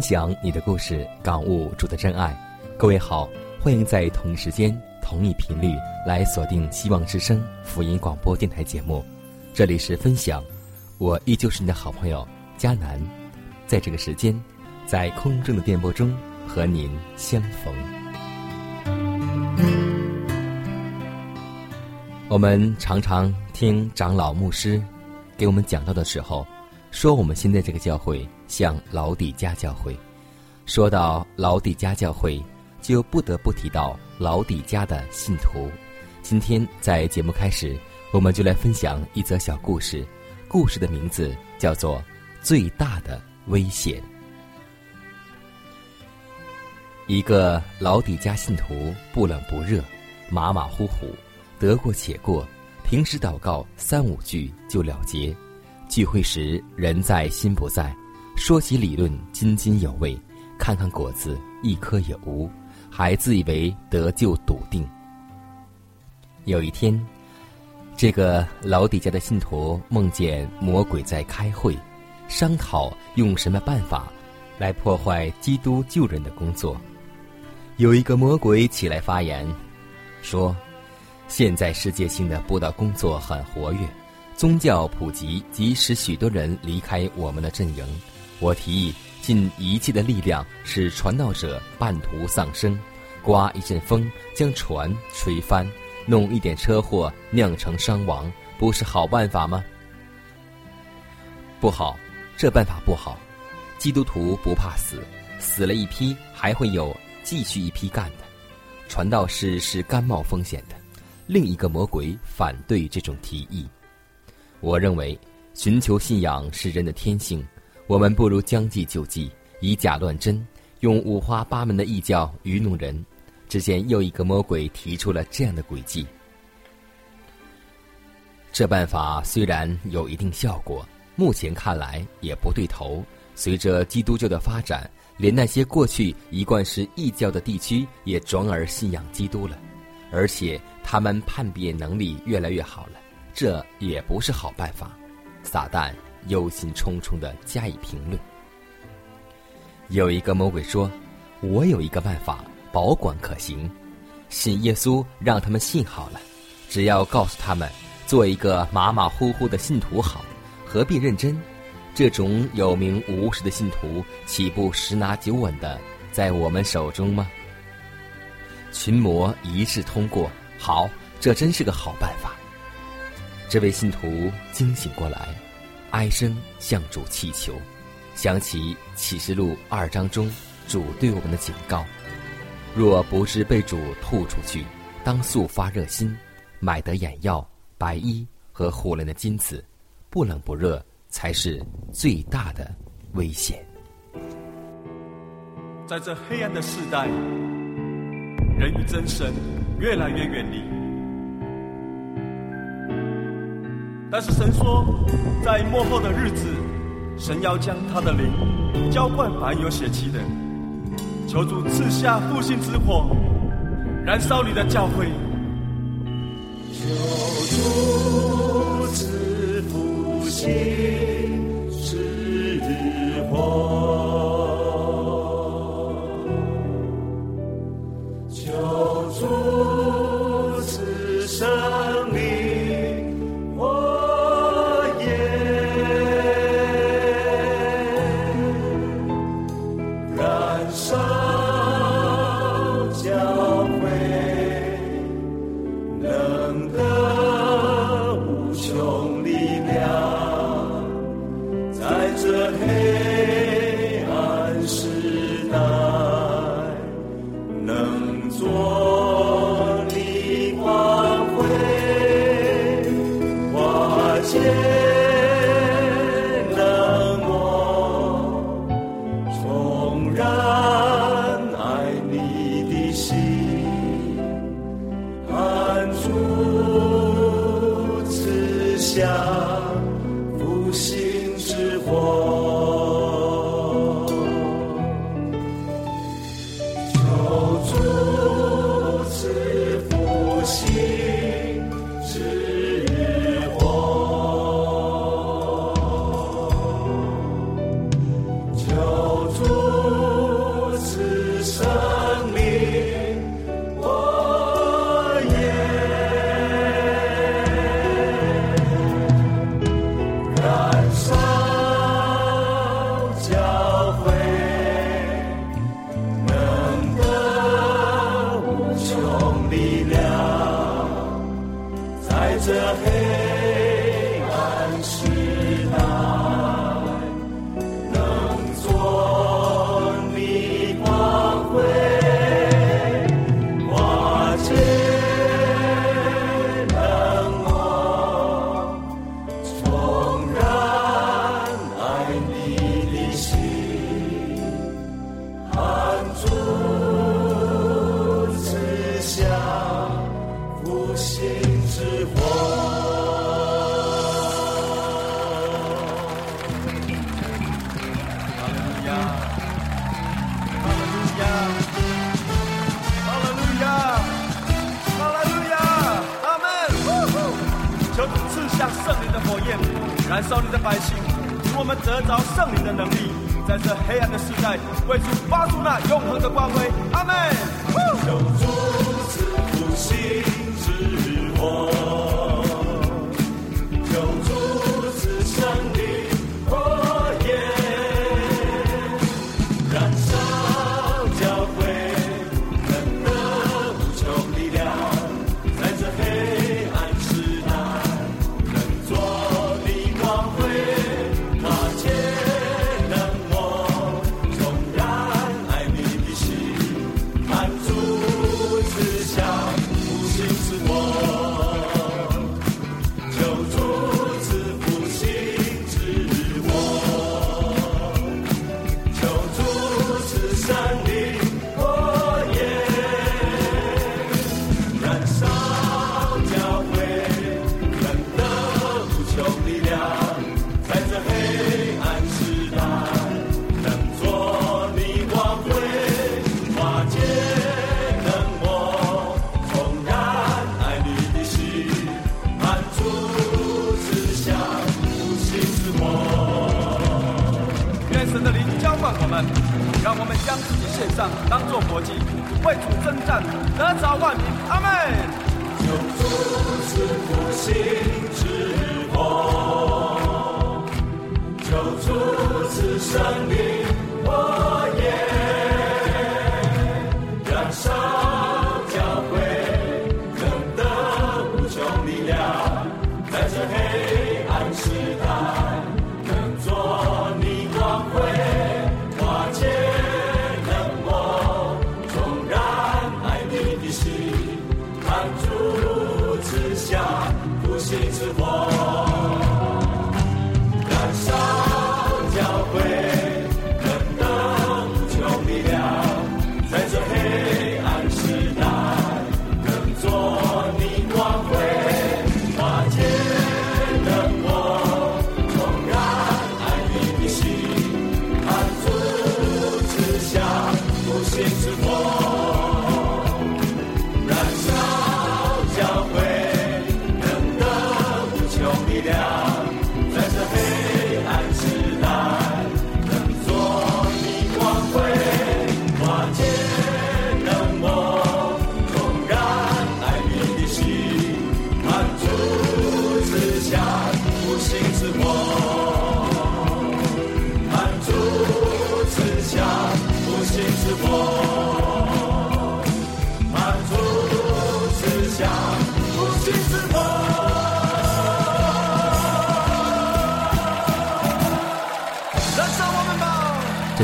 分享你的故事，感悟主的真爱。各位好，欢迎在同一时间、同一频率来锁定希望之声福音广播电台节目。这里是分享，我依旧是你的好朋友佳楠，在这个时间，在空中的电波中和您相逢。我们常常听长老牧师给我们讲到的时候，说我们现在这个教会像老底家教会。说到老底家教会，就不得不提到老底家的信徒。今天在节目开始，我们就来分享一则小故事。故事的名字叫做《最大的危险》。一个老底家信徒不冷不热，马马虎虎，得过且过，平时祷告三五句就了结。聚会时人在心不在，说起理论津津有味，看看果子一颗也无，还自以为得救笃定。有一天，这个老底家的信徒梦见魔鬼在开会，商讨用什么办法来破坏基督救人的工作。有一个魔鬼起来发言，说：“现在世界性的布道工作很活跃。”宗教普及即使许多人离开我们的阵营，我提议尽一切的力量使传道者半途丧生，刮一阵风将船吹翻，弄一点车祸酿成伤亡，不是好办法吗？不好，这办法不好。基督徒不怕死，死了一批还会有继续一批干的。传道士是甘冒风险的。另一个魔鬼反对这种提议。我认为，寻求信仰是人的天性，我们不如将计就计，以假乱真，用五花八门的异教愚弄人。只见又一个魔鬼提出了这样的诡计。这办法虽然有一定效果，目前看来也不对头。随着基督教的发展，连那些过去一贯是异教的地区也转而信仰基督了，而且他们叛变能力越来越好了。这也不是好办法，撒旦忧心忡忡的加以评论。有一个魔鬼说：“我有一个办法，保管可行，信耶稣让他们信好了，只要告诉他们做一个马马虎虎的信徒好，何必认真？这种有名无实的信徒，岂不十拿九稳的在我们手中吗？”群魔一致通过，好，这真是个好办法。这位信徒惊醒过来，哀声向主祈求，想起启示录二章中主对我们的警告：若不是被主吐出去，当速发热心，买得眼药、白衣和火炼的金子，不冷不热才是最大的危险。在这黑暗的时代，人与真神越来越远离。但是神说，在末后的日子，神要将他的灵浇灌凡有血气的，求主赐下复兴之火，燃烧你的教会。求主赐复兴得着圣灵的能力，在这黑暗的时代，为主发出那永恒的光辉。阿门。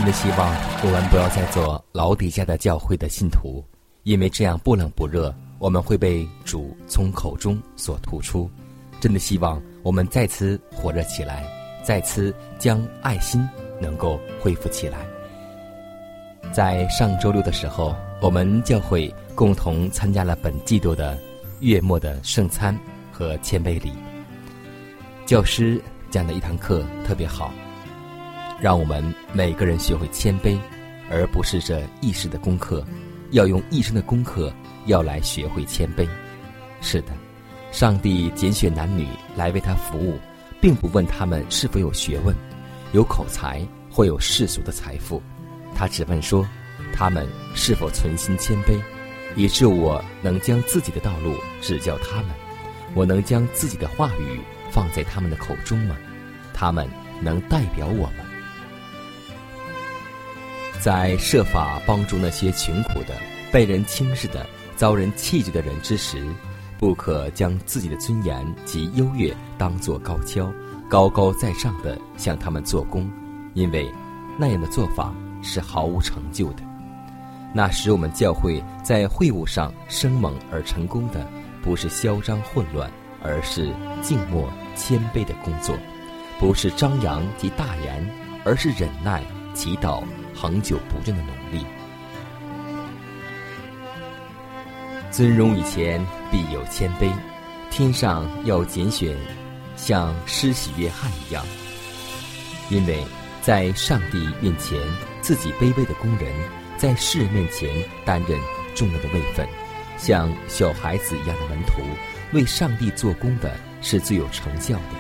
真的希望我们不要再做牢底下的教会的信徒。因为这样不冷不热我们会被主从口中所吐出。真的希望我们再次火热起来再次将爱心能够恢复起来。在上周六的时候我们教会共同参加了本季度的月末的圣餐和谦卑礼。教师讲的一堂课特别好让我们每个人学会谦卑，而不是这一时的功课，要用一生的功课要来学会谦卑。是的，上帝拣选男女来为他服务，并不问他们是否有学问、有口才或有世俗的财富，他只问说他们是否存心谦卑，以致我能将自己的道路指教他们，我能将自己的话语放在他们的口中吗？他们能代表我吗？在设法帮助那些穷苦的、被人轻视的、遭人弃绝的人之时，不可将自己的尊严及优越当作高跷，高高在上的向他们做工，因为那样的做法是毫无成就的。那时我们教会在会务上生猛而成功的，不是嚣张混乱，而是静默谦卑的工作；不是张扬及大言，而是忍耐、祈祷、恒久不倦的努力。尊荣以前必有谦卑，天上要拣选像施洗约翰一样，因为在上帝面前，自己卑微的工人，在世人面前担任重要的位分，像小孩子一样的门徒，为上帝做工的是最有成效的。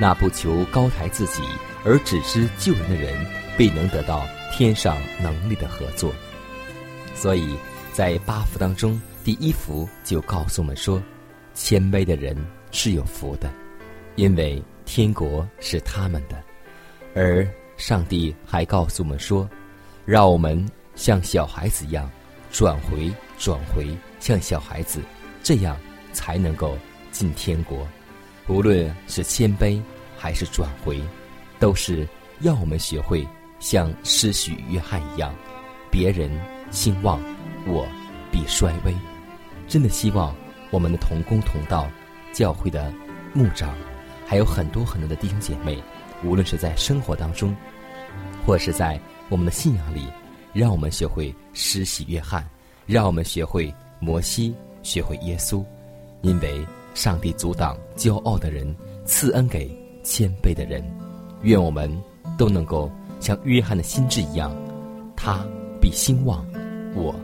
那不求高抬自己而只知救人的人，必能得到天上能力的合作。所以在八福当中。第一福就告诉我们说，谦卑的人是有福的，因为天国是他们的。而上帝还告诉我们说，让我们像小孩子一样，转回转回，像小孩子，这样才能够进天国。无论是谦卑还是转回，都是要我们学会像施许约翰一样，别人兴旺，我必衰微。真的希望我们的同工同道、教会的牧长，还有很多很多的弟兄姐妹，无论是在生活当中，或是在我们的信仰里，让我们学会施洗约翰，让我们学会摩西，学会耶稣，因为上帝阻挡骄傲的人，赐恩给谦卑的人。愿我们都能够像约翰的心智一样，他必兴旺，我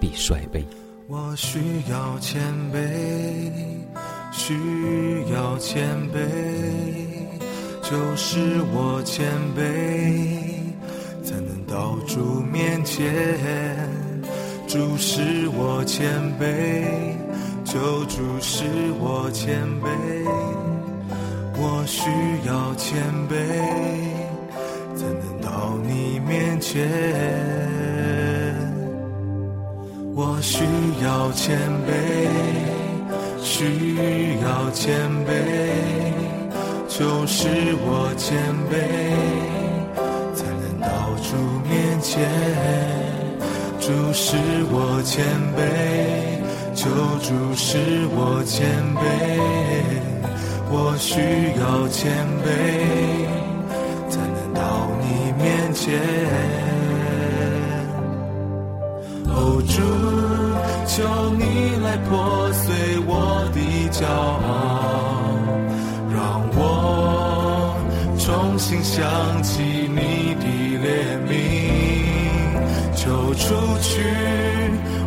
必衰微。我需要谦卑，需要谦卑，就是我谦卑，才能到主面前。主是我谦卑，就主是我谦卑。我需要谦卑，面前。我需要谦卑，需要谦卑，就是我谦卑，才能到主面前。主是我谦卑，求主是我谦卑，我需要谦卑，面前。哦主，求你来破碎我的骄傲，让我重新想起你的怜悯，求除去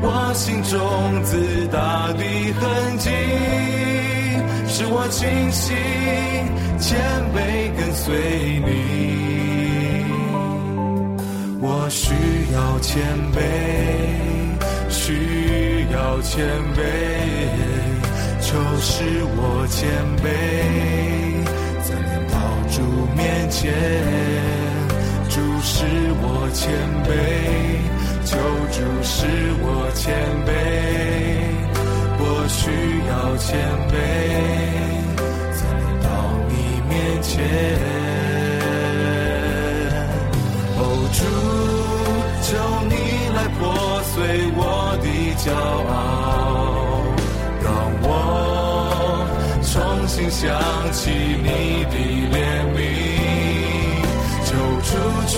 我心中自大的痕迹，使我清醒谦卑跟随你。我需要谦卑。需要谦卑，就是我谦卑，才能到主面前。主是我谦卑，救主是我谦卑，我需要谦卑，才能到你面前。主，求你来破碎我的。骄傲，让我重新想起你的怜悯，求除去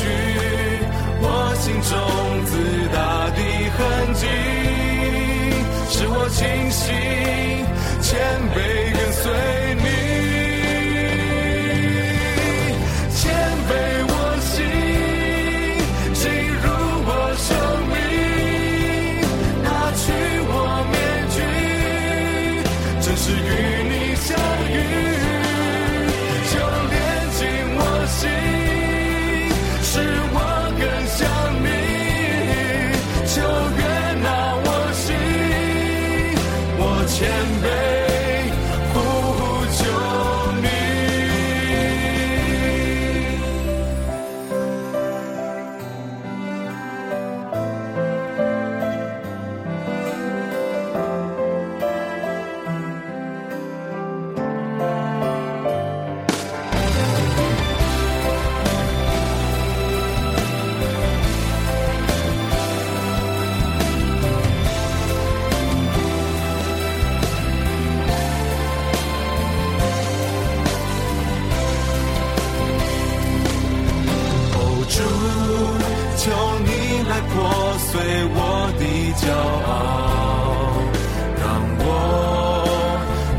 我心中自大的痕迹，使我清醒谦卑跟随碎我的骄傲，让我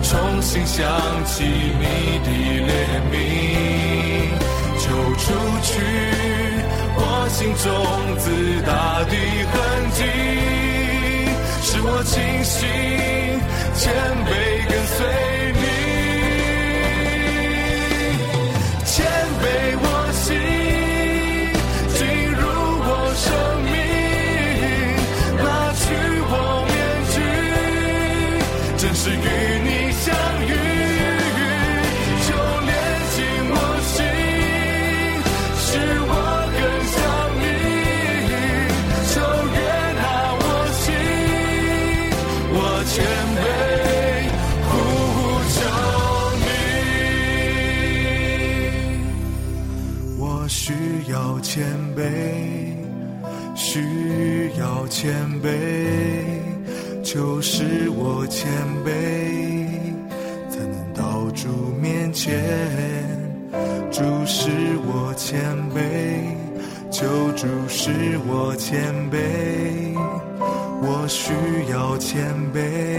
重新想起你的怜悯，就除去我心中自大的痕迹，使我清醒谦卑跟随。要谦卑，需要谦卑，就是我谦卑，才能到主面前。主是我谦卑，救主是我谦卑，我需要谦卑，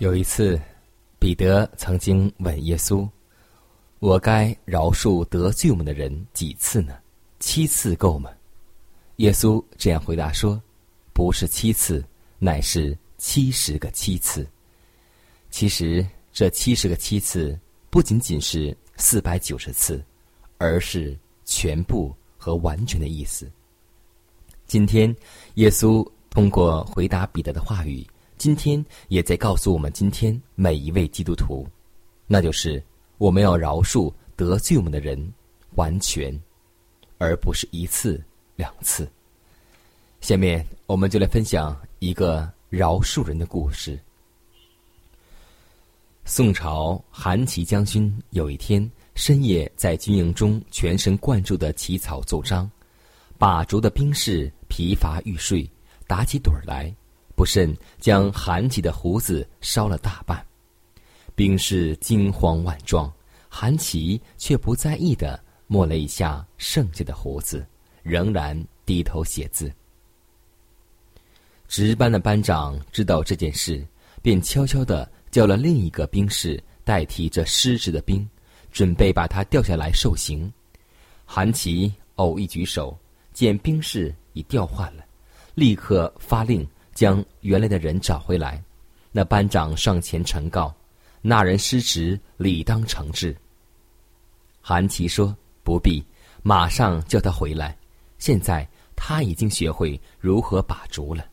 有一次，彼得曾经问耶稣：“我该饶恕得罪我们的人几次呢？七次够吗？”耶稣这样回答说：“不是七次，乃是七十个七次。其实这七十个七次不仅仅是四百九十次，而是全部和完全的意思。”今天，耶稣通过回答彼得的话语，今天也在告诉我们今天每一位基督徒，那就是我们要饶恕得罪我们的人，完全，而不是一次两次。下面我们就来分享一个饶恕人的故事。宋朝韩琦将军有一天深夜在军营中全神贯注的起草奏章，把烛的兵士疲乏欲睡，打起盹儿来，不慎将韩琦的胡子烧了大半。兵士惊慌万状，韩琦却不在意的摸了一下剩下的胡子，仍然低头写字。值班的班长知道这件事，便悄悄地叫了另一个兵士代替这失职的兵，准备把他调下来受刑。韩琦偶一举手，见兵士已调换了，立刻发令将原来的人找回来。那班长上前呈告，那人失职，理当惩治。韩琦说：“不必，马上叫他回来。现在他已经学会如何把竹了。”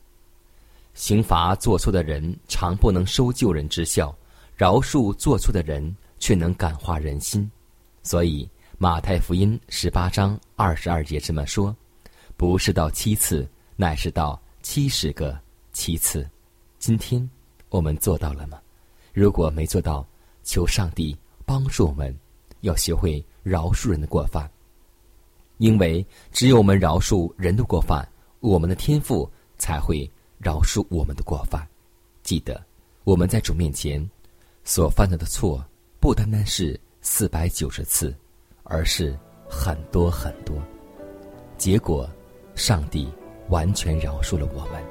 刑罚做错的人，常不能收救人之效；饶恕做错的人，却能感化人心。所以，马太福音十八章二十二节这么说：“不是到七次，乃是到七十个其次。”今天我们做到了吗？如果没做到，求上帝帮助我们，要学会饶恕人的过犯。因为只有我们饶恕人的过犯，我们的天赋才会饶恕我们的过犯。记得我们在主面前所犯的的错，不单单是四百九十次，而是很多很多。结果，上帝完全饶恕了我们，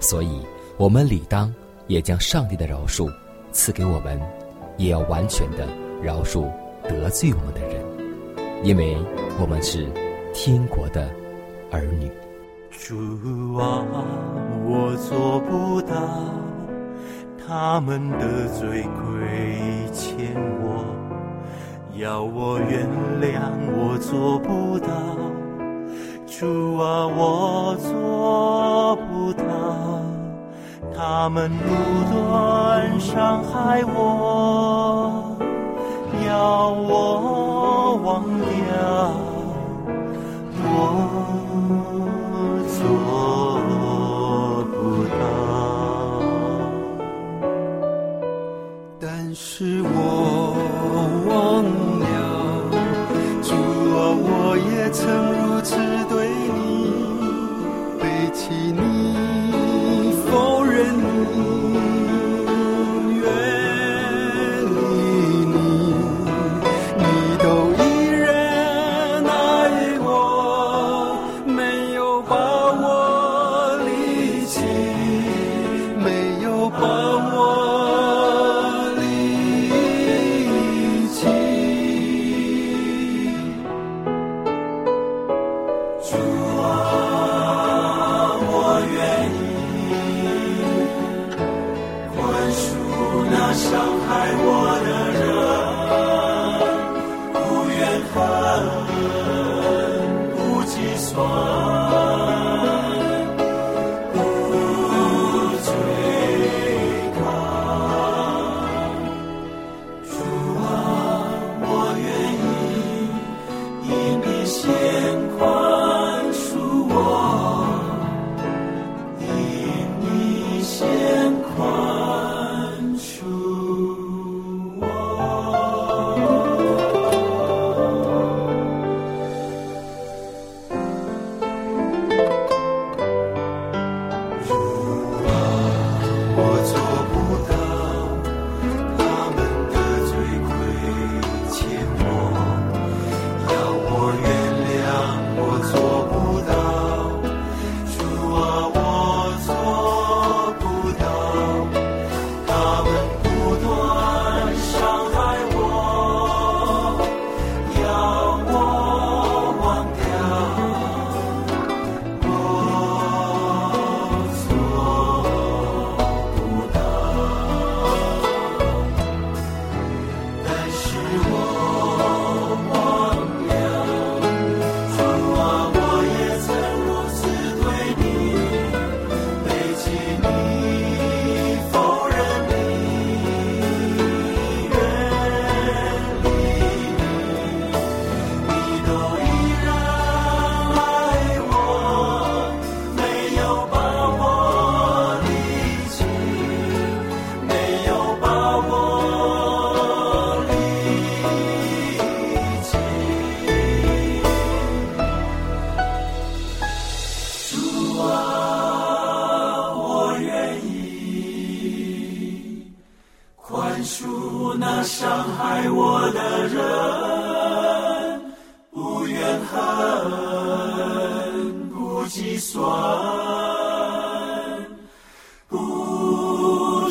所以我们理当也将上帝的饶恕赐给我们，也要完全的饶恕得罪我们的人，因为我们是天国的儿女。主啊，我做不到，他们的罪亏欠我，要我原谅，我做不到。主啊，我做不到，他们不断伤害我，要我忘掉我做不到，但是我忘了，主啊，我也曾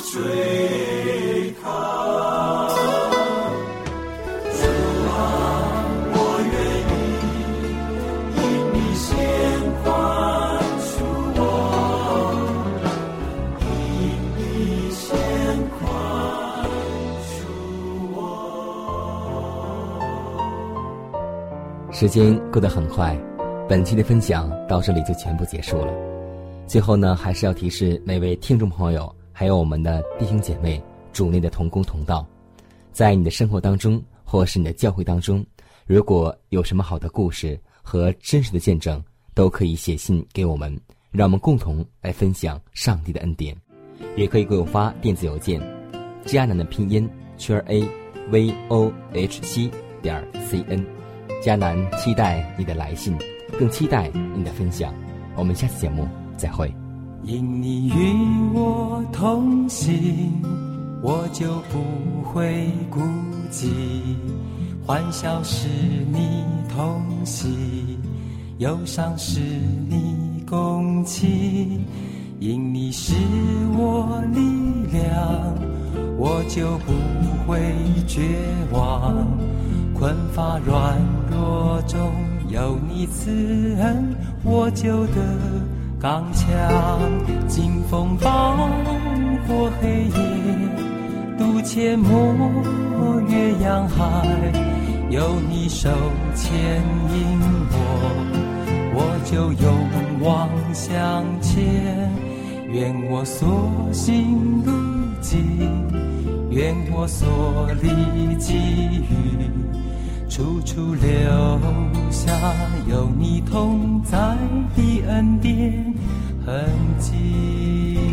不追讨。主啊，我愿意，因你先宽恕我，你先宽恕我。时间过得很快，本期的分享到这里就全部结束了。最后呢，还是要提示每位听众朋友，还有我们的弟兄姐妹、主内的同工同道，在你的生活当中，或是你的教会当中，如果有什么好的故事和真实的见证，都可以写信给我们，让我们共同来分享上帝的恩典。也可以给我发电子邮件，迦南的拼音圈 a v o h c 点 c n。迦南期待你的来信，更期待你的分享。我们下次节目再会。因你与我同行，我就不会孤寂。欢笑是你同喜，忧伤是你共情。因你是我力量，我就不会绝望。困乏软弱中有你慈恩，我就得刚强。经风暴过黑夜，渡阡陌越洋海。有你手牵引我，我就勇往向前。愿我所行路径，愿我所历际遇，处处留下有你同在的恩典痕迹。